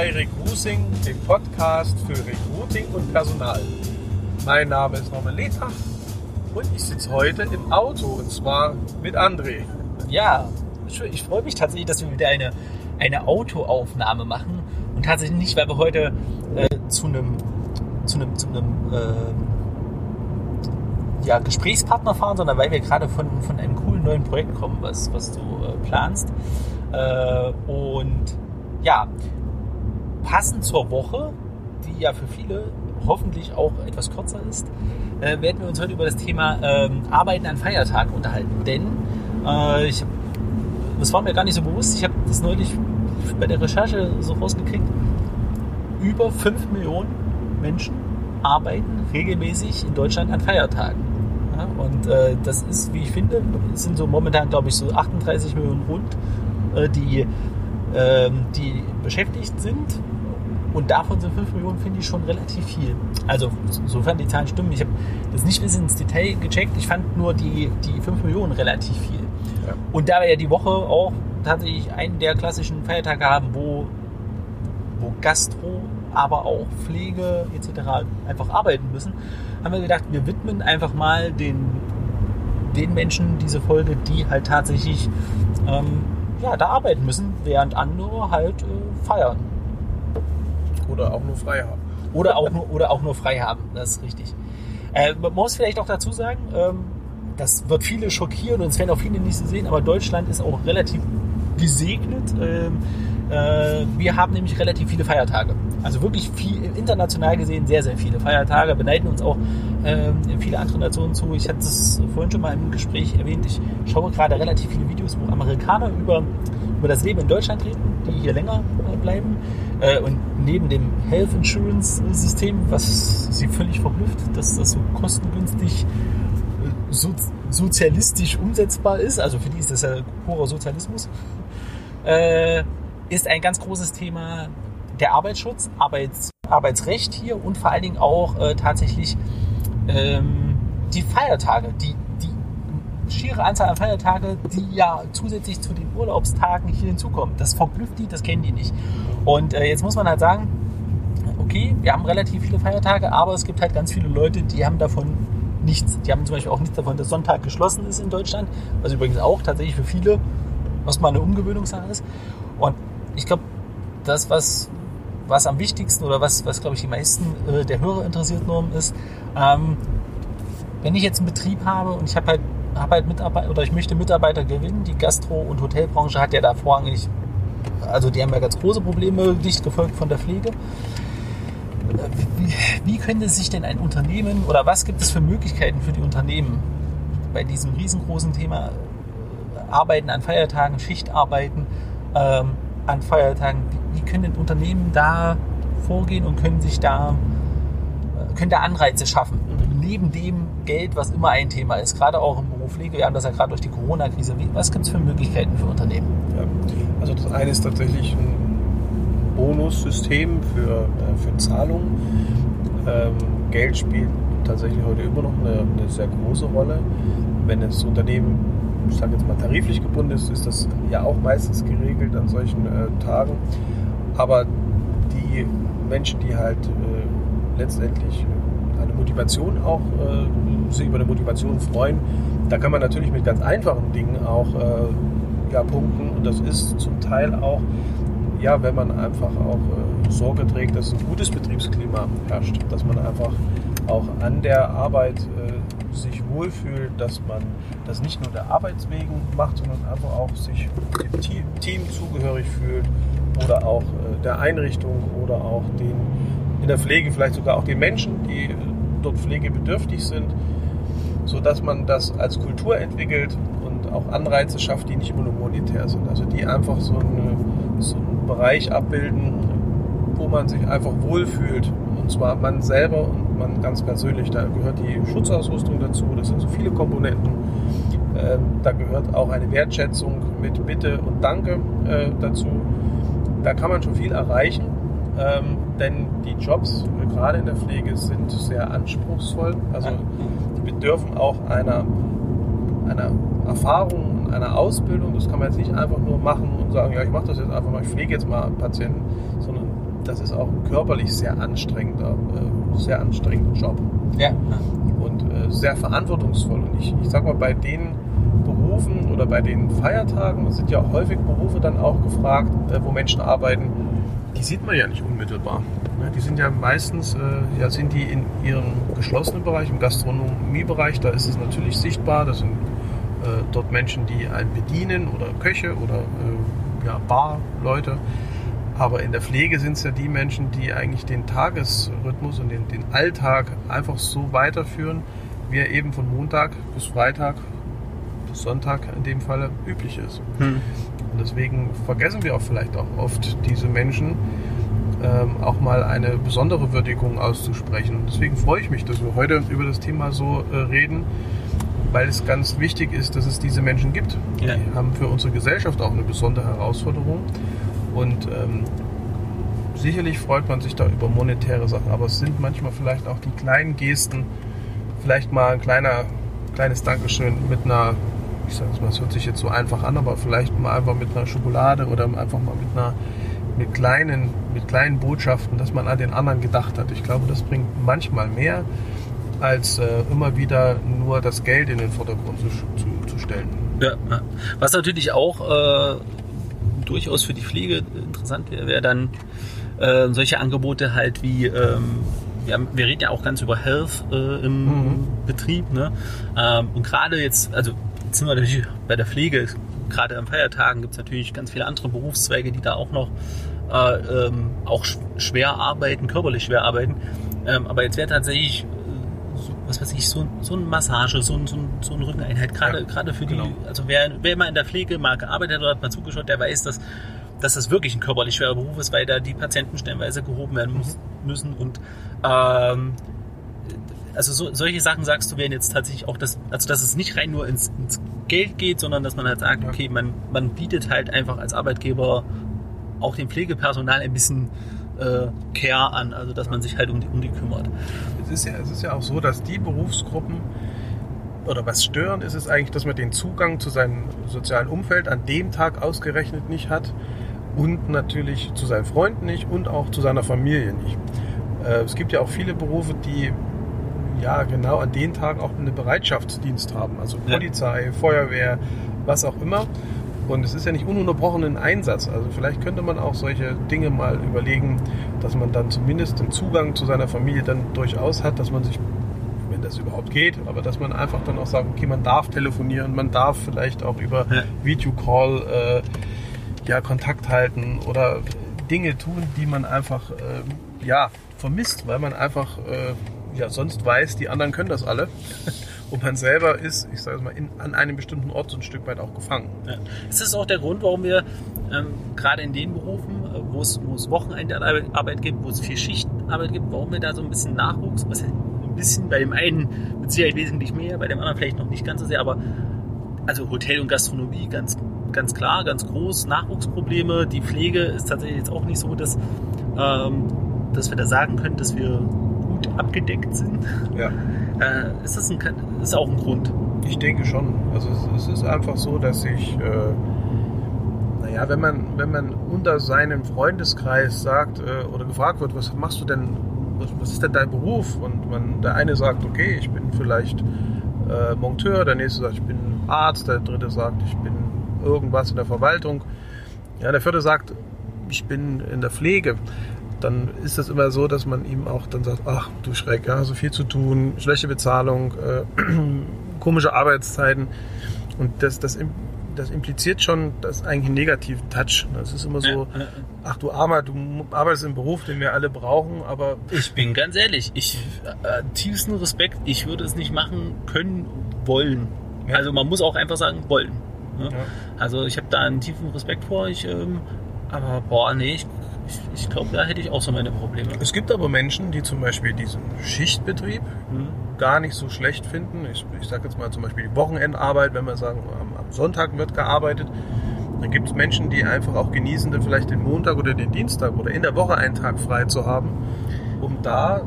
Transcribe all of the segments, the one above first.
bei Recruiting, dem Podcast für Recruiting und Personal. Mein Name ist Norman Letach und ich sitze heute im Auto und zwar mit André. Ja, ich freue mich tatsächlich, dass wir wieder eine, eine Autoaufnahme machen und tatsächlich nicht, weil wir heute äh, zu einem zu einem, zu einem äh, ja, Gesprächspartner fahren, sondern weil wir gerade von, von einem coolen neuen Projekt kommen, was, was du äh, planst. Äh, und ja, passend zur Woche, die ja für viele hoffentlich auch etwas kürzer ist, äh, werden wir uns heute über das Thema ähm, Arbeiten an Feiertagen unterhalten. Denn äh, ich, das war mir gar nicht so bewusst, ich habe das neulich bei der Recherche so rausgekriegt, über 5 Millionen Menschen arbeiten regelmäßig in Deutschland an Feiertagen. Ja, und äh, das ist, wie ich finde, sind so momentan, glaube ich, so 38 Millionen rund, äh, die, äh, die beschäftigt sind. Und davon sind 5 Millionen, finde ich, schon relativ viel. Also, sofern die Zahlen stimmen. Ich habe das nicht bis ins Detail gecheckt. Ich fand nur die, die 5 Millionen relativ viel. Ja. Und da wir ja die Woche auch tatsächlich einen der klassischen Feiertage haben, wo, wo Gastro aber auch Pflege etc. einfach arbeiten müssen, haben wir gedacht, wir widmen einfach mal den, den Menschen diese Folge, die halt tatsächlich ähm, ja, da arbeiten müssen, während andere halt äh, feiern. Oder auch nur frei haben. Oder auch nur, oder auch nur frei haben, das ist richtig. Äh, man muss vielleicht auch dazu sagen, ähm, das wird viele schockieren und es werden auch viele nicht so sehen, aber Deutschland ist auch relativ gesegnet. Ähm, äh, wir haben nämlich relativ viele Feiertage. Also wirklich viel, international gesehen sehr, sehr viele Feiertage. Beneiden uns auch äh, viele andere Nationen zu. Ich hatte es vorhin schon mal im Gespräch erwähnt. Ich schaue gerade relativ viele Videos, wo Amerikaner über, über das Leben in Deutschland reden, die hier länger äh, bleiben. Äh, und neben dem Health Insurance System, was sie völlig verblüfft, dass das so kostengünstig äh, so, sozialistisch umsetzbar ist. Also für die ist das ja purer Sozialismus. Ist ein ganz großes Thema der Arbeitsschutz, Arbeits, Arbeitsrecht hier und vor allen Dingen auch tatsächlich ähm, die Feiertage, die schiere Anzahl an Feiertage, die ja zusätzlich zu den Urlaubstagen hier hinzukommen. Das verblüfft die, das kennen die nicht. Und äh, jetzt muss man halt sagen, okay, wir haben relativ viele Feiertage, aber es gibt halt ganz viele Leute, die haben davon nichts. Die haben zum Beispiel auch nichts davon, dass Sonntag geschlossen ist in Deutschland, was übrigens auch tatsächlich für viele was mal eine Umgewöhnungssache ist. Und ich glaube, das, was was am wichtigsten oder was, was glaube ich, die meisten äh, der Hörer interessiert, Norm, ist, ähm, wenn ich jetzt einen Betrieb habe und ich habe halt, hab halt Mitarbeiter oder ich möchte Mitarbeiter gewinnen, die Gastro- und Hotelbranche hat ja da vorrangig, also die haben ja ganz große Probleme, dicht gefolgt von der Pflege. Wie, wie könnte sich denn ein Unternehmen oder was gibt es für Möglichkeiten für die Unternehmen bei diesem riesengroßen Thema äh, Arbeiten an Feiertagen, Schichtarbeiten ähm, an Feiertagen? wie können denn Unternehmen da vorgehen und können sich da, äh, können da Anreize schaffen? Neben dem Geld, was immer ein Thema ist, gerade auch im Beruf Pflege, wir haben das ja gerade durch die Corona-Krise, was gibt es für Möglichkeiten für Unternehmen? Ja, also das eine ist tatsächlich ein Bonussystem für, äh, für Zahlungen. Ähm, Geld spielt tatsächlich heute immer noch eine, eine sehr große Rolle. Wenn das Unternehmen ich sage jetzt mal tariflich gebunden ist, ist das ja auch meistens geregelt an solchen äh, Tagen. Aber die Menschen, die halt äh, letztendlich eine Motivation auch, äh, sich über eine Motivation freuen, da kann man natürlich mit ganz einfachen Dingen auch äh, ja, punkten. Und das ist zum Teil auch, ja, wenn man einfach auch äh, Sorge trägt, dass ein gutes Betriebsklima herrscht, dass man einfach auch an der Arbeit äh, sich wohlfühlt, dass man das nicht nur der Arbeitswegen macht, sondern einfach auch sich dem Team, Team zugehörig fühlt oder auch äh, der Einrichtung oder auch den in der Pflege vielleicht sogar auch den Menschen, die dort pflegebedürftig sind, so dass man das als Kultur entwickelt und auch Anreize schafft, die nicht immer nur monetär sind. Also die einfach so, eine, so einen Bereich abbilden, wo man sich einfach wohlfühlt. Und zwar man selber und man ganz persönlich. Da gehört die Schutzausrüstung dazu. Das sind so viele Komponenten. Ähm, da gehört auch eine Wertschätzung mit Bitte und Danke äh, dazu da kann man schon viel erreichen, ähm, denn die Jobs, gerade in der Pflege, sind sehr anspruchsvoll. Also die bedürfen auch einer, einer Erfahrung und einer Ausbildung. Das kann man jetzt nicht einfach nur machen und sagen, ja, ich mache das jetzt einfach mal, ich pflege jetzt mal Patienten, sondern das ist auch ein körperlich sehr anstrengender, äh, sehr anstrengender Job. Ja. Und äh, sehr verantwortungsvoll. Und ich, ich sag mal, bei den Berufen oder bei den Feiertagen sind ja häufig Berufe dann auch gefragt, äh, wo Menschen arbeiten, die sieht man ja nicht unmittelbar. Ne? Die sind ja meistens, äh, ja, sind die in ihrem geschlossenen Bereich, im Gastronomiebereich, da ist es natürlich sichtbar, das sind äh, dort Menschen, die einen bedienen oder Köche oder äh, ja, Barleute. Aber in der Pflege sind es ja die Menschen, die eigentlich den Tagesrhythmus und den, den Alltag einfach so weiterführen, wie er eben von Montag bis Freitag bis Sonntag in dem Fall üblich ist. Hm. Und deswegen vergessen wir auch vielleicht auch oft diese Menschen, ähm, auch mal eine besondere Würdigung auszusprechen. Und deswegen freue ich mich, dass wir heute über das Thema so äh, reden, weil es ganz wichtig ist, dass es diese Menschen gibt. Ja. Die haben für unsere Gesellschaft auch eine besondere Herausforderung. Und ähm, sicherlich freut man sich da über monetäre Sachen, aber es sind manchmal vielleicht auch die kleinen Gesten, vielleicht mal ein kleiner, kleines Dankeschön mit einer, ich sage es mal, es hört sich jetzt so einfach an, aber vielleicht mal einfach mit einer Schokolade oder einfach mal mit einer mit kleinen, mit kleinen Botschaften, dass man an den anderen gedacht hat. Ich glaube, das bringt manchmal mehr, als äh, immer wieder nur das Geld in den Vordergrund zu, zu, zu stellen. Ja, ja. Was natürlich auch äh, durchaus für die Pflege interessant wäre, wäre dann äh, solche Angebote halt wie, ähm, wir, haben, wir reden ja auch ganz über Health äh, im Mhm. Betrieb. Ne? Ähm, und gerade jetzt, also jetzt sind wir natürlich bei der Pflege, gerade an Feiertagen gibt es natürlich ganz viele andere Berufszweige, die da auch noch äh, ähm, auch sch schwer arbeiten, körperlich schwer arbeiten. Ähm, aber jetzt wäre tatsächlich äh, so, was weiß ich, so, so eine Massage, so, so, so eine Rückeneinheit, gerade Ja, gerade für genau. die, also wer, wer mal in der Pflege mal gearbeitet hat oder hat mal zugeschaut, der weiß, dass, dass das wirklich ein körperlich schwerer Beruf ist, weil da die Patienten stellenweise gehoben werden muss, müssen und ähm, also so, solche Sachen sagst du wären jetzt tatsächlich auch das, also dass es nicht rein nur ins, ins Geld geht, sondern dass man halt sagt, okay, man, man bietet halt einfach als Arbeitgeber auch dem Pflegepersonal ein bisschen äh, Care an, also dass man sich halt um die, um die kümmert. Es ist, ja, es ist ja auch so, dass die Berufsgruppen oder was stören ist es eigentlich, dass man den Zugang zu seinem sozialen Umfeld an dem Tag ausgerechnet nicht hat und natürlich zu seinen Freunden nicht und auch zu seiner Familie nicht. Äh, es gibt ja auch viele Berufe, die ja genau an den Tagen auch einen Bereitschaftsdienst haben, also Ja. Polizei, Feuerwehr, was auch immer. Und es ist ja nicht ununterbrochenen Einsatz. Also vielleicht könnte man auch solche Dinge mal überlegen, dass man dann zumindest den Zugang zu seiner Familie dann durchaus hat, dass man sich, wenn das überhaupt geht, aber dass man einfach dann auch sagt, okay, man darf telefonieren, man darf vielleicht auch über Ja. Videocall äh, ja, Kontakt halten oder Dinge tun, die man einfach äh, ja, vermisst, weil man einfach äh, ja, sonst weiß, die anderen können das alle. Und man selber ist, ich sage es mal, in, an einem bestimmten Ort so ein Stück weit auch gefangen. Ja. Ist das auch der Grund, warum wir ähm, gerade in den Berufen, äh, wo es, wo es Wochenendarbeit gibt, wo es viel Schichtarbeit gibt, warum wir da so ein bisschen Nachwuchs, was ein bisschen bei dem einen mit Sicherheit wesentlich mehr, bei dem anderen vielleicht noch nicht ganz so sehr, aber also Hotel und Gastronomie ganz, ganz klar, ganz groß, Nachwuchsprobleme. Die Pflege ist tatsächlich jetzt auch nicht so, dass, ähm, dass wir da sagen können, dass wir gut abgedeckt sind. Ja. Äh, ist das ein, ist auch ein Grund? Ich denke schon. Also es, es ist einfach so, dass ich, äh, naja, wenn man, wenn man unter seinem Freundeskreis sagt äh, oder gefragt wird, was machst du denn, was, was ist denn dein Beruf? Und man, der eine sagt, okay, ich bin vielleicht äh, Monteur, der nächste sagt, ich bin Arzt, der dritte sagt, ich bin irgendwas in der Verwaltung. Ja, der vierte sagt, ich bin in der Pflege. Dann ist das immer so, dass man ihm auch dann sagt, ach du Schreck, ja, so viel zu tun, schlechte Bezahlung, äh, komische Arbeitszeiten. Und das, das, das impliziert schon das eigentlich einen negativen Touch. Das ist immer so, ach du Armer, du arbeitest im Beruf, den wir alle brauchen, aber Ich bin ganz ehrlich, ich äh, tiefsten Respekt, ich würde es nicht machen können, wollen. Ja. Also man muss auch einfach sagen, wollen. Ne? Ja. Also ich habe da einen tiefen Respekt vor, ich, ähm, aber boah, nee, ich, ich, ich glaube, da hätte ich auch so meine Probleme. es gibt aber Menschen, die zum Beispiel diesen Schichtbetrieb Hm? gar nicht so schlecht finden. Ich, ich sage jetzt mal zum Beispiel die Wochenendarbeit, wenn wir sagen, am, am Sonntag wird gearbeitet. Dann gibt es Menschen, die einfach auch genießen, dann vielleicht den Montag oder den Dienstag oder in der Woche einen Tag frei zu haben, um da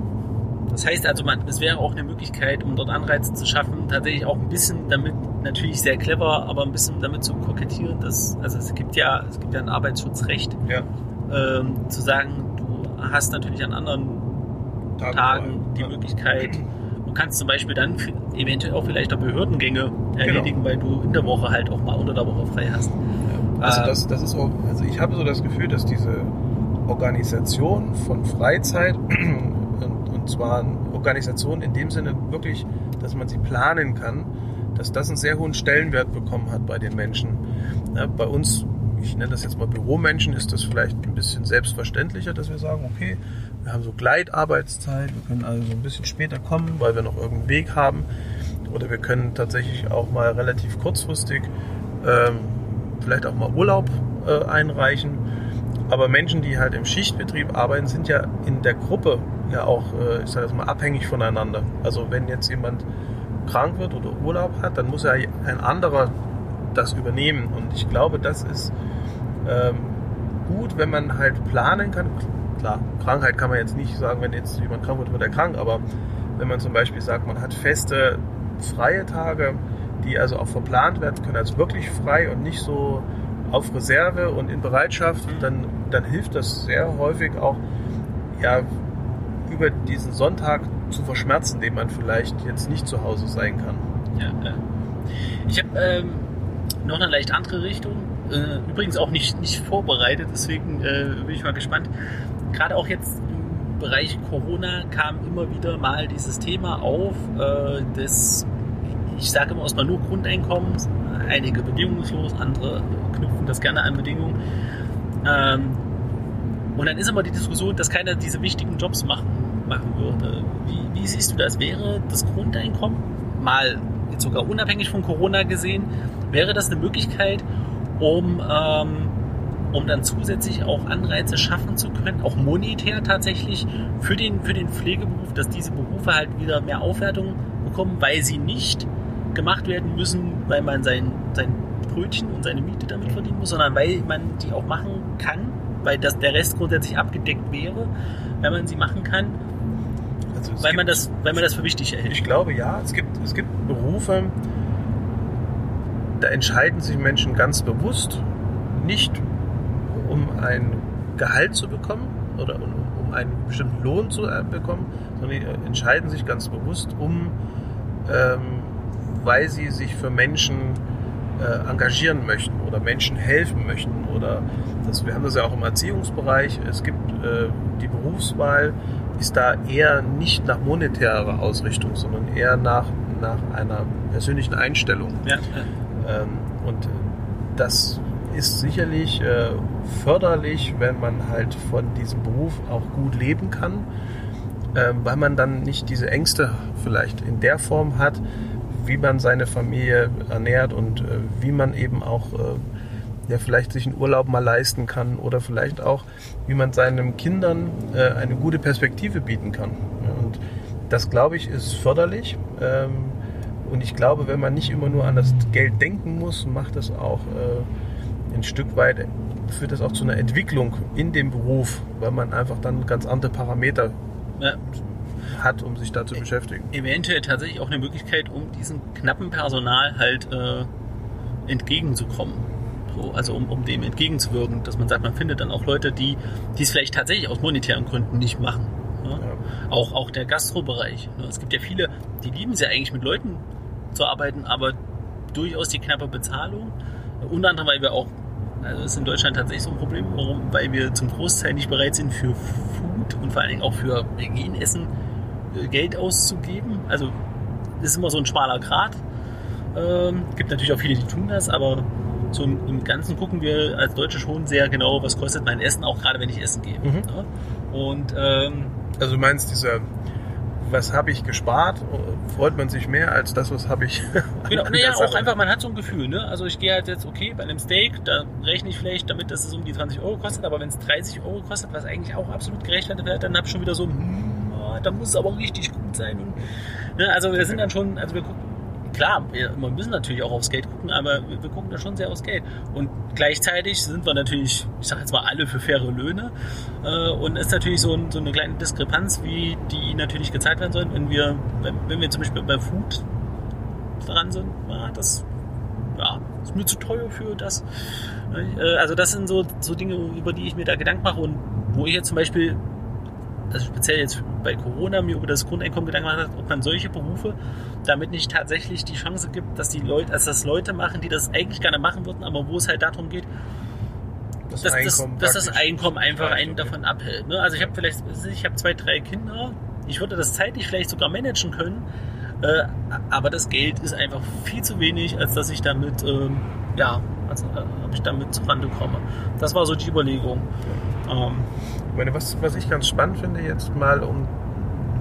Das heißt also, man, es wäre auch eine Möglichkeit, um dort Anreize zu schaffen, tatsächlich auch ein bisschen damit, natürlich sehr clever, aber ein bisschen damit zu kokettieren, dass, also es gibt ja, es gibt ja ein Arbeitsschutzrecht, ja, ähm, zu sagen, du hast natürlich an anderen Tagen Tagen die Ja. Möglichkeit. Du kannst zum Beispiel dann eventuell auch vielleicht auch Behördengänge Genau. erledigen, weil du in der Woche halt auch mal unter der Woche frei hast. Also Ähm, das, das ist auch, also ich habe so das Gefühl, dass diese Organisation von Freizeit und, und zwar eine Organisation in dem Sinne wirklich, dass man sie planen kann, dass das einen sehr hohen Stellenwert bekommen hat bei den Menschen. Ja, bei uns, ich nenne das jetzt mal Büromenschen, ist das vielleicht ein bisschen selbstverständlicher, dass wir sagen, okay, wir haben so Gleitarbeitszeit, wir können also so ein bisschen später kommen, weil wir noch irgendeinen Weg haben. Oder wir können tatsächlich auch mal relativ kurzfristig ähm, vielleicht auch mal Urlaub äh, einreichen. Aber Menschen, die halt im Schichtbetrieb arbeiten, sind ja in der Gruppe ja auch, äh, ich sage jetzt mal, abhängig voneinander. Also wenn jetzt jemand krank wird oder Urlaub hat, dann muss ja ein anderer das übernehmen. Und ich glaube, das ist ähm, gut, wenn man halt planen kann. Klar, Krankheit kann man jetzt nicht sagen, wenn jetzt jemand krank wird, wird er krank. Aber wenn man zum Beispiel sagt, man hat feste freie Tage, die also auch verplant werden können, also wirklich frei und nicht so auf Reserve und in Bereitschaft, Mhm. dann, dann hilft das sehr häufig auch, ja, über diesen Sonntag zu verschmerzen, den man vielleicht jetzt nicht zu Hause sein kann. Ja, ja. Ich habe ähm, noch eine leicht andere Richtung. Äh, übrigens auch nicht, nicht vorbereitet, deswegen äh, bin ich mal gespannt. Gerade auch jetzt im Bereich Corona kam immer wieder mal dieses Thema auf äh, des, ich sage immer erstmal nur Grundeinkommens, einige bedingungslos, andere knüpfen das gerne an Bedingungen. Ähm, und dann ist immer die Diskussion, dass keiner diese wichtigen Jobs machen, machen würde. Wie, wie siehst du das? Wäre das Grundeinkommen mal jetzt sogar unabhängig von Corona gesehen, wäre das eine Möglichkeit, um, ähm, um dann zusätzlich auch Anreize schaffen zu können, auch monetär tatsächlich für den, für den Pflegeberuf, dass diese Berufe halt wieder mehr Aufwertung bekommen, weil sie nicht gemacht werden müssen, weil man sein, sein Brötchen und seine Miete damit verdienen muss, sondern weil man die auch machen kann, weil das, der Rest grundsätzlich abgedeckt wäre, wenn man sie machen kann, Also weil gibt- man das, weil man das für wichtig erhält. Ich glaube ja, es gibt, es gibt Berufe, da entscheiden sich Menschen ganz bewusst nicht, um ein Gehalt zu bekommen oder um, um einen bestimmten Lohn zu äh, bekommen, sondern die äh, entscheiden sich ganz bewusst, um, ähm, weil sie sich für Menschen äh, engagieren möchten oder Menschen helfen möchten. Oder das, wir haben das ja auch im Erziehungsbereich. Es gibt äh, die Berufswahl ist da eher nicht nach monetärer Ausrichtung, sondern eher nach, nach einer persönlichen Einstellung. Ja, Ähm, und das ist sicherlich äh, förderlich, wenn man halt von diesem Beruf auch gut leben kann, ähm, weil man dann nicht diese Ängste vielleicht in der Form hat, wie man seine Familie ernährt und äh, wie man eben auch ja, vielleicht sich einen Urlaub mal leisten kann oder vielleicht auch, wie man seinen Kindern äh, eine gute Perspektive bieten kann. Und das, glaube ich, ist förderlich. Ähm, und ich glaube, wenn man nicht immer nur an das Geld denken muss, macht das auch äh, ein Stück weit, führt das auch zu einer Entwicklung in dem Beruf, weil man einfach dann ganz andere Parameter ja. hat, um sich da zu beschäftigen. eventuell tatsächlich auch eine Möglichkeit, um diesem knappen Personal halt äh, entgegenzukommen. So, also um, um dem entgegenzuwirken, dass man sagt, man findet dann auch Leute, die die es vielleicht tatsächlich aus monetären Gründen nicht machen. Ne? Ja. Auch, auch der Gastrobereich. Ne? Es gibt ja viele, die lieben es ja eigentlich mit Leuten zu arbeiten, aber durchaus die knappe Bezahlung. Unter anderem, weil wir auch, also das ist in Deutschland tatsächlich so ein Problem, warum, weil wir zum Großteil nicht bereit sind für Food und vor allen Dingen auch für Hygienessen äh, Geld auszugeben. Also es ist immer so ein schmaler Grat. Ähm, gibt natürlich auch viele, die tun das, aber so im, im Ganzen gucken wir als Deutsche schon sehr genau, was kostet mein Essen, auch gerade wenn ich essen gehe. Mhm. Ne? Und ähm, Also du meinst dieser, was habe ich gespart, freut man sich mehr als das, was habe ich. Genau, naja, auch einfach, man hat so ein Gefühl, ne? Also ich gehe halt jetzt, okay, bei einem Steak, da rechne ich vielleicht damit, dass es um die 20 Euro kostet, aber wenn es 30 Euro kostet, was eigentlich auch absolut gerechtfertigt wird, dann habe ich schon wieder so, hm, ah, da muss es aber richtig gut sein. Und, ne? Also wir sind dann schon, also wir gucken, klar, wir, wir müssen natürlich auch aufs Geld gucken, aber wir, wir gucken da schon sehr aufs Geld. Und gleichzeitig sind wir natürlich, ich sage jetzt mal, alle für faire Löhne. Äh, und ist natürlich so, so eine kleine Diskrepanz, wie die natürlich gezahlt werden sollen, wenn wir, wenn, wenn wir zum Beispiel bei Food dran sind, ah, das ja, ist mir zu teuer für das. Äh, Also das sind so, so Dinge, über die ich mir da Gedanken mache und wo ich jetzt zum Beispiel also speziell jetzt bei Corona, mir über das Grundeinkommen Gedanken gemacht hat, ob man solche Berufe damit nicht tatsächlich die Chance gibt, dass die Leute, also dass Leute machen, die das eigentlich gerne machen würden, aber wo es halt darum geht, Das dass, das, dass das Einkommen einfach Ja, einen okay. davon abhält. Ne? Also ich habe vielleicht, ich habe zwei, drei Kinder, ich würde das zeitlich vielleicht sogar managen können, äh, aber das Geld ist einfach viel zu wenig, als dass ich damit, ähm, ja, als, äh, ich damit zurande komme. Das war so die Überlegung. Ähm, Ich meine, was, was ich ganz spannend finde, jetzt mal um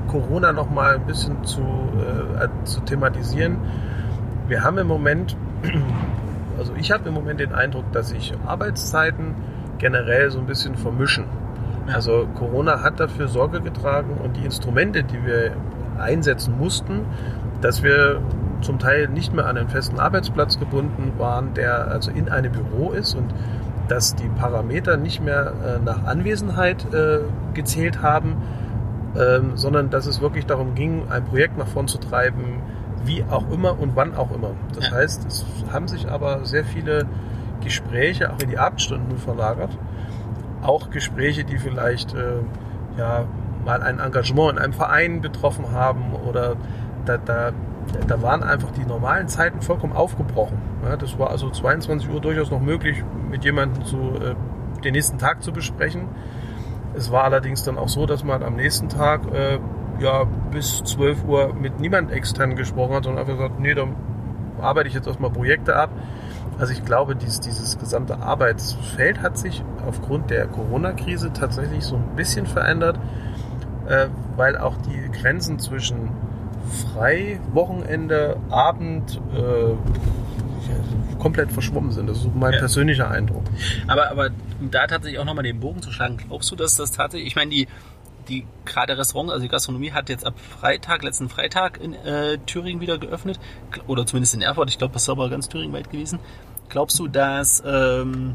Corona noch mal ein bisschen zu, äh, zu thematisieren. Wir haben im Moment, also ich habe im Moment den Eindruck, dass sich Arbeitszeiten generell so ein bisschen vermischen. Also Corona hat dafür Sorge getragen und die Instrumente, die wir einsetzen mussten, dass wir zum Teil nicht mehr an einen festen Arbeitsplatz gebunden waren, der also in einem Büro ist und dass die Parameter nicht mehr äh, nach Anwesenheit äh, gezählt haben, ähm, sondern dass es wirklich darum ging, ein Projekt nach vorn zu treiben, wie auch immer und wann auch immer. Das Ja. heißt, es haben sich aber sehr viele Gespräche auch in die Abendstunden verlagert. Auch Gespräche, die vielleicht äh, ja, mal ein Engagement in einem Verein betroffen haben oder da, da, da waren einfach die normalen Zeiten vollkommen aufgebrochen. Ja, das war also 22 Uhr durchaus noch möglich, mit jemandem zu, äh, den nächsten Tag zu besprechen. Es war allerdings dann auch so, dass man am nächsten Tag äh, ja, bis 12 Uhr mit niemand extern gesprochen hat, sondern einfach gesagt, nee, dann arbeite ich jetzt erstmal Projekte ab. Also ich glaube, dieses, dieses gesamte Arbeitsfeld hat sich aufgrund der Corona-Krise tatsächlich so ein bisschen verändert, äh, weil auch die Grenzen zwischen frei, Wochenende, Abend äh, komplett verschwommen sind. Das ist so mein Ja. persönlicher Eindruck. Aber, aber um da tatsächlich auch nochmal den Bogen zu schlagen, glaubst du, dass das tatsächlich, ich meine, die, die gerade Restaurant, also die Gastronomie hat jetzt ab Freitag, letzten Freitag in äh, Thüringen wieder geöffnet, oder zumindest in Erfurt, ich glaube, das ist aber ganz Thüringen weit gewesen. Glaubst du, dass, ähm,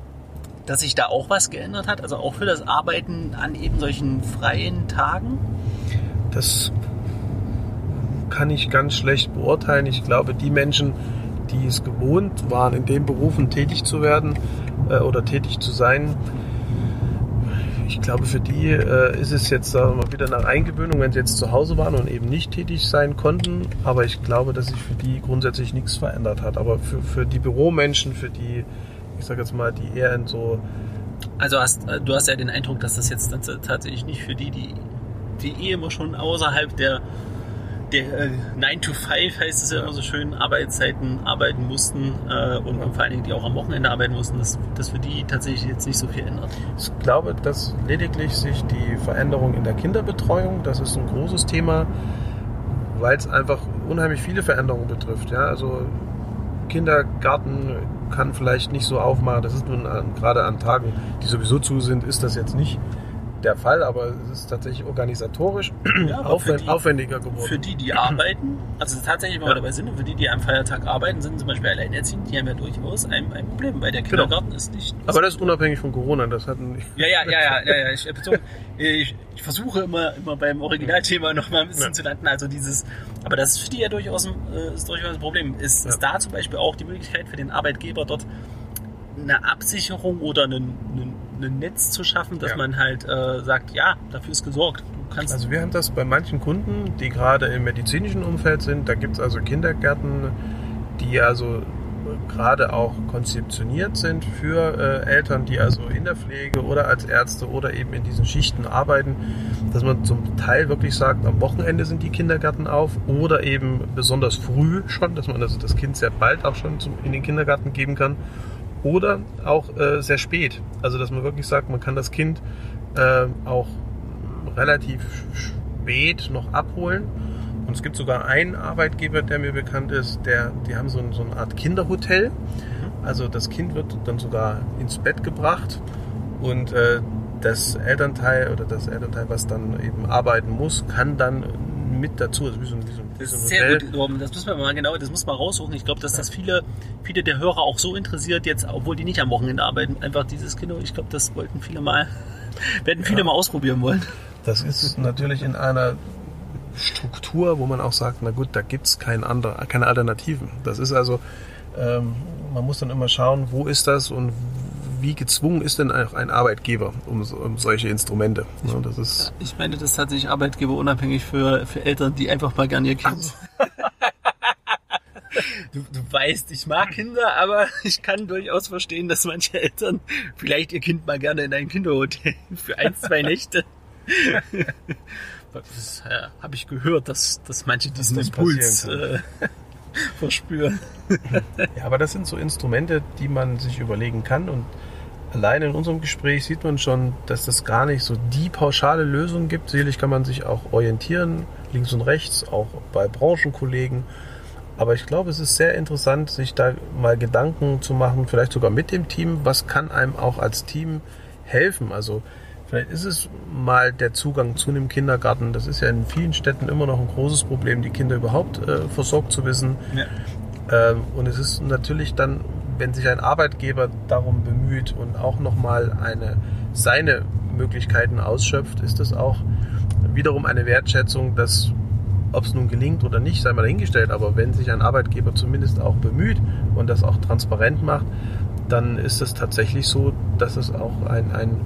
dass sich da auch was geändert hat? Also auch für das Arbeiten an eben solchen freien Tagen? Das kann ich ganz schlecht beurteilen. Ich glaube, die Menschen, die es gewohnt waren, in den Berufen tätig zu werden äh, oder tätig zu sein, ich glaube, für die äh, ist es jetzt mal, wieder eine Eingewöhnung, wenn sie jetzt zu Hause waren und eben nicht tätig sein konnten. Aber ich glaube, dass sich für die grundsätzlich nichts verändert hat. Aber für, für die Büromenschen, für die, ich sage jetzt mal, die eher in so Also hast, äh, du hast ja den Eindruck, dass das jetzt tats- tatsächlich nicht für die, die, die eh immer schon außerhalb der, der äh, 9 to 5 heißt es ja, Ja. immer so schön, Arbeitszeiten arbeiten mussten äh, und, und vor allen Dingen die auch am Wochenende arbeiten mussten, dass, dass für die tatsächlich jetzt nicht so viel ändert. Ich glaube, dass lediglich sich die Veränderung in der Kinderbetreuung, das ist ein großes Thema, weil es einfach unheimlich viele Veränderungen betrifft. Ja, also Kindergarten kann vielleicht nicht so aufmachen. Das ist nun an, gerade an Tagen, die sowieso zu sind, ist das jetzt nicht der Fall, aber es ist tatsächlich organisatorisch Ja, aufwend, die- aufwendiger geworden. Für die, die arbeiten, also tatsächlich, wenn wir Ja. dabei sind, für die, die am Feiertag arbeiten, sind zum Beispiel alleinerziehend, die haben ja durchaus ein, ein Problem, weil der Genau. Kindergarten ist nicht. aber das ist unabhängig von Corona. Das hatten Ja, ja, ja, ja, ja, ja. Ich, bezogen, ich, ich versuche immer, immer beim Originalthema noch mal ein bisschen Ja. zu landen. Also dieses, aber das ist für die ja durchaus ein, äh, ist durchaus ein Problem. Ist, ist da zum Beispiel auch die Möglichkeit für den Arbeitgeber dort eine Absicherung oder ein, ein, ein Netz zu schaffen, dass Ja. man halt äh, sagt, ja, dafür ist gesorgt. Also wir haben das bei manchen Kunden, die gerade im medizinischen Umfeld sind. Da gibt es also Kindergärten, die also gerade auch konzeptioniert sind für äh, Eltern, die also in der Pflege oder als Ärzte oder eben in diesen Schichten arbeiten, dass man zum Teil wirklich sagt, am Wochenende sind die Kindergärten auf oder eben besonders früh schon, dass man also das Kind sehr bald auch schon zum, in den Kindergarten geben kann oder auch äh, sehr spät. Also dass man wirklich sagt, man kann das Kind äh, auch relativ spät noch abholen. Und es gibt sogar einen Arbeitgeber, der mir bekannt ist, der, die haben so, so eine Art Kinderhotel. Also das Kind wird dann sogar ins Bett gebracht und äh, das Elternteil oder das Elternteil, was dann eben arbeiten muss, kann dann mit dazu, also wie so ein, wie so ein, wie Das so ein ist sehr Hotel. gut, Torben. Das müssen wir mal genau, das muss man raussuchen. Ich glaube, dass das viele, viele der Hörer auch so interessiert jetzt, obwohl die nicht am Wochenende arbeiten, einfach dieses Kino. Ich glaube, das wollten viele mal, werden viele Ja. mal ausprobieren wollen. Das ist natürlich in einer Struktur, wo man auch sagt, na gut, da gibt's kein andere, keine Alternativen. Das ist also, ähm, man muss dann immer schauen, wo ist das und wie gezwungen ist denn auch ein Arbeitgeber um, um solche Instrumente? Ne, das ist ich meine, das ist tatsächlich Arbeitgeber unabhängig für, für Eltern, die einfach mal gerne ihr Kind. Du, du weißt, ich mag Kinder, aber ich kann durchaus verstehen, dass manche Eltern vielleicht ihr Kind mal gerne in ein Kinderhotel für ein, zwei Nächte. Das äh, habe ich gehört, dass, dass manche diesen das Impuls äh, verspüren. Ja, aber das sind so Instrumente, die man sich überlegen kann. Und allein in unserem Gespräch sieht man schon, dass das gar nicht so die pauschale Lösung gibt. Sicherlich kann man sich auch orientieren, links und rechts, auch bei Branchenkollegen. Aber ich glaube, es ist sehr interessant, sich da mal Gedanken zu machen, vielleicht sogar mit dem Team, was kann einem auch als Team helfen. Also vielleicht ist es mal der Zugang zu einem Kindergarten. Das ist ja in vielen Städten immer noch ein großes Problem, die Kinder überhaupt äh, versorgt zu wissen. Ja. Ähm, und es ist natürlich dann, wenn sich ein Arbeitgeber darum bemüht und auch nochmal eine, seine Möglichkeiten ausschöpft, ist das auch wiederum eine Wertschätzung, dass, ob es nun gelingt oder nicht, sei mal dahingestellt, aber wenn sich ein Arbeitgeber zumindest auch bemüht und das auch transparent macht, dann ist es tatsächlich so, dass es auch ein, ein,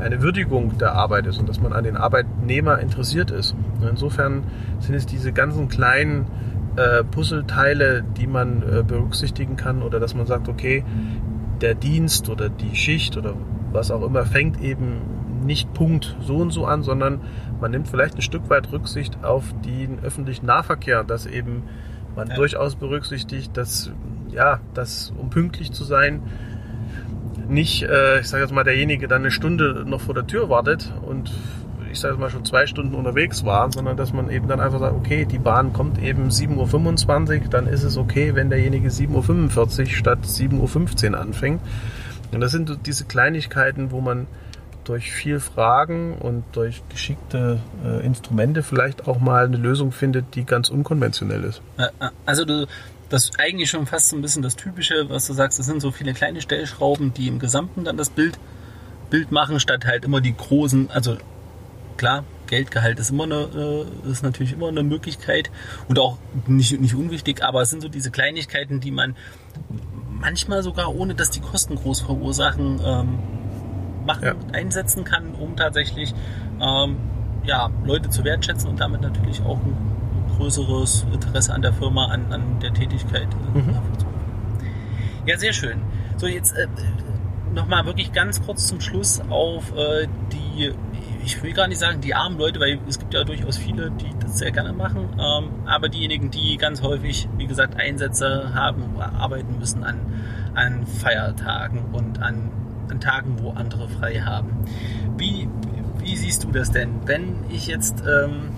eine Würdigung der Arbeit ist und dass man an den Arbeitnehmer interessiert ist. Und insofern sind es diese ganzen kleinen äh, Puzzleteile, die man äh, berücksichtigen kann oder dass man sagt, okay, der Dienst oder die Schicht oder was auch immer fängt eben nicht Punkt so und so an, sondern man nimmt vielleicht ein Stück weit Rücksicht auf den öffentlichen Nahverkehr, dass eben man Ja. durchaus berücksichtigt, dass ja, dass um pünktlich zu sein nicht, äh, ich sage jetzt mal, derjenige dann eine Stunde noch vor der Tür wartet und ich sage mal schon zwei Stunden unterwegs war, sondern dass man eben dann einfach sagt, okay, die Bahn kommt eben 7.25 Uhr, dann ist es okay, wenn derjenige 7.45 Uhr statt 7.15 Uhr anfängt. Und das sind diese Kleinigkeiten, wo man durch viel Fragen und durch geschickte äh, Instrumente vielleicht auch mal eine Lösung findet, die ganz unkonventionell ist. Also du, das ist eigentlich schon fast so ein bisschen das Typische, was du sagst, es sind so viele kleine Stellschrauben, die im Gesamten dann das Bild, Bild machen, statt halt immer die großen, also klar, Geldgehalt ist immer eine, äh, ist natürlich immer eine Möglichkeit und auch nicht, nicht unwichtig, aber es sind so diese Kleinigkeiten, die man manchmal sogar ohne, dass die Kosten groß verursachen, ähm, machen, Ja. einsetzen kann, um tatsächlich ähm, ja, Leute zu wertschätzen und damit natürlich auch ein, ein größeres Interesse an der Firma, an, an der Tätigkeit äh, Mhm. Ja, sehr schön. So, jetzt äh, nochmal wirklich ganz kurz zum Schluss auf äh, die, ich will gar nicht sagen die armen Leute, weil es gibt ja durchaus viele, die das sehr gerne machen, ähm, aber diejenigen, die ganz häufig, wie gesagt, Einsätze haben, arbeiten müssen an, an Feiertagen und an, an Tagen, wo andere frei haben. Wie, wie siehst du das denn, wenn ich jetzt, ähm,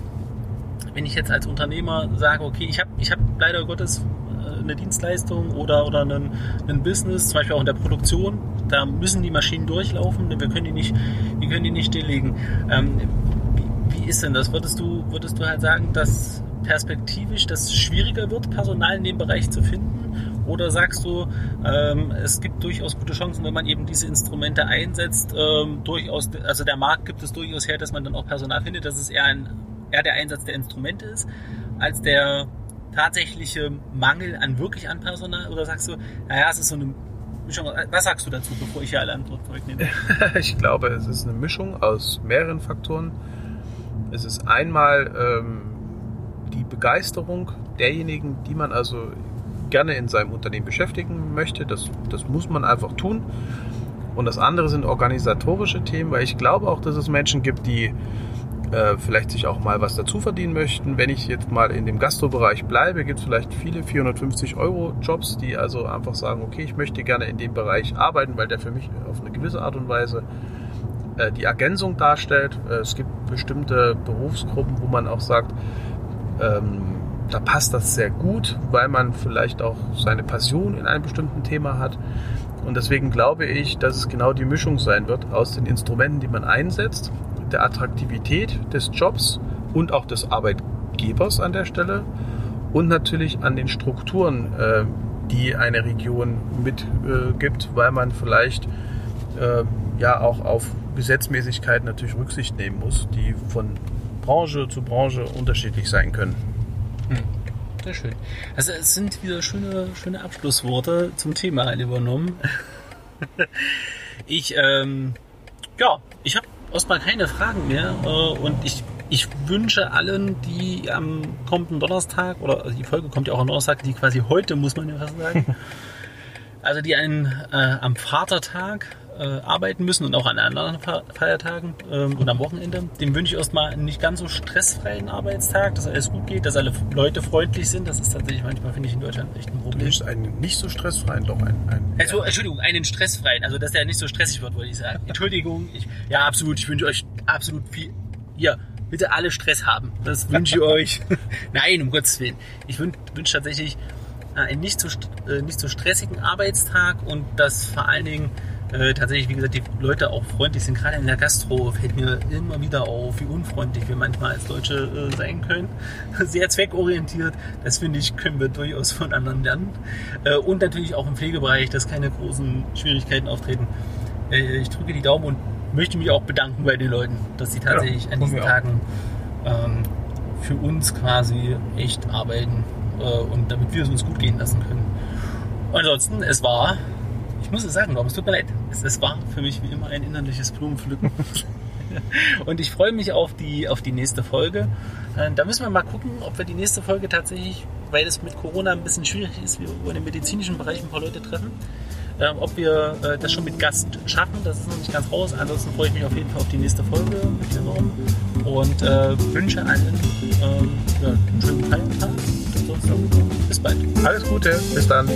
wenn ich jetzt als Unternehmer sage, okay, ich habe ich hab leider Gottes äh, eine Dienstleistung oder, oder einen, einen Business, zum Beispiel auch in der Produktion, da müssen die Maschinen durchlaufen, denn wir können die nicht, wir können die nicht stilllegen. Ähm, wie, wie ist denn das? Würdest du, würdest du halt sagen, dass perspektivisch das schwieriger wird, Personal in dem Bereich zu finden? Oder sagst du, ähm, es gibt durchaus gute Chancen, wenn man eben diese Instrumente einsetzt, ähm, durchaus, also der Markt gibt es durchaus her, dass man dann auch Personal findet, dass es eher, ein, eher der Einsatz der Instrumente ist, als der tatsächliche Mangel an wirklich an Personal? Oder sagst du, naja, es ist so eine Mischung. Was sagst du dazu, bevor ich hier alle Antworten vorwegnehme? Ich glaube, es ist eine Mischung aus mehreren Faktoren. Es ist einmal ähm, die Begeisterung derjenigen, die man also gerne in seinem Unternehmen beschäftigen möchte. Das, das muss man einfach tun. Und das andere sind organisatorische Themen, weil ich glaube auch, dass es Menschen gibt, die äh, vielleicht sich auch mal was dazu verdienen möchten. Wenn ich jetzt mal in dem Gastrobereich bleibe, gibt es vielleicht viele 450 Euro Jobs, die also einfach sagen, okay, ich möchte gerne in dem Bereich arbeiten, weil der für mich auf eine gewisse Art und Weise äh, die Ergänzung darstellt. Äh, es gibt bestimmte Berufsgruppen, wo man auch sagt, ähm, da passt das sehr gut, weil man vielleicht auch seine Passion in einem bestimmten Thema hat. Und deswegen glaube ich, dass es genau die Mischung sein wird aus den Instrumenten, die man einsetzt, der Attraktivität des Jobs und auch des Arbeitgebers an der Stelle und natürlich an den Strukturen, äh, die eine Region mitgibt, weil man vielleicht äh, ja auch auf Gesetzmäßigkeiten natürlich Rücksicht nehmen muss, die von Branche zu Branche unterschiedlich sein können. Sehr schön. Also es sind wieder schöne, schöne Abschlussworte zum Thema übernommen. Ich, ähm, ja, ich habe erstmal keine Fragen mehr. Äh, und ich, ich wünsche allen, die am kommenden Donnerstag, oder die Folge kommt ja auch am Donnerstag, die quasi heute, muss man ja fast sagen, also die einen äh, am Vatertag äh, arbeiten müssen und auch an anderen Feiertagen ähm, und am Wochenende. Dem wünsche ich erstmal einen nicht ganz so stressfreien Arbeitstag, dass alles gut geht, dass alle Leute freundlich sind. Das ist tatsächlich manchmal, finde ich, in Deutschland echt ein Problem. Nicht einen nicht so stressfreien, doch einen. einen also, Entschuldigung, einen stressfreien. Also, dass der nicht so stressig wird, wollte ich sagen. Entschuldigung. Ich, ja, absolut. Ich wünsche euch absolut viel. Ja, bitte alle Stress haben. Das wünsche ich euch. Nein, um Gottes Willen. Ich wünsche wünsch tatsächlich äh, einen nicht so, äh, nicht so stressigen Arbeitstag und dass vor allen Dingen äh, tatsächlich, wie gesagt, die Leute auch freundlich sind. Gerade in der Gastro fällt mir immer wieder auf, wie unfreundlich wir manchmal als Deutsche äh, sein können. Sehr zweckorientiert. Das finde ich, können wir durchaus von anderen lernen. Äh, und natürlich auch im Pflegebereich, dass keine großen Schwierigkeiten auftreten. Äh, ich drücke die Daumen und möchte mich auch bedanken bei den Leuten, dass sie tatsächlich ja, an diesen Tagen ähm, für uns quasi echt arbeiten äh, und damit wir es uns gut gehen lassen können. Ansonsten, es war ich muss es sagen, Norm, es tut mir leid. Es, es war für mich wie immer ein innerliches Blumenpflücken. Und ich freue mich auf die, auf die nächste Folge. Äh, da müssen wir mal gucken, ob wir die nächste Folge tatsächlich, weil es mit Corona ein bisschen schwierig ist, wir wollen im medizinischen Bereich ein paar Leute treffen, ähm, ob wir äh, das schon mit Gast schaffen. Das ist noch nicht ganz raus. Ansonsten freue ich mich auf jeden Fall auf die nächste Folge mit der Norm und äh, wünsche allen ähm, ja, einen schönen Feiertag. Bis bald. Alles Gute. Bis dann.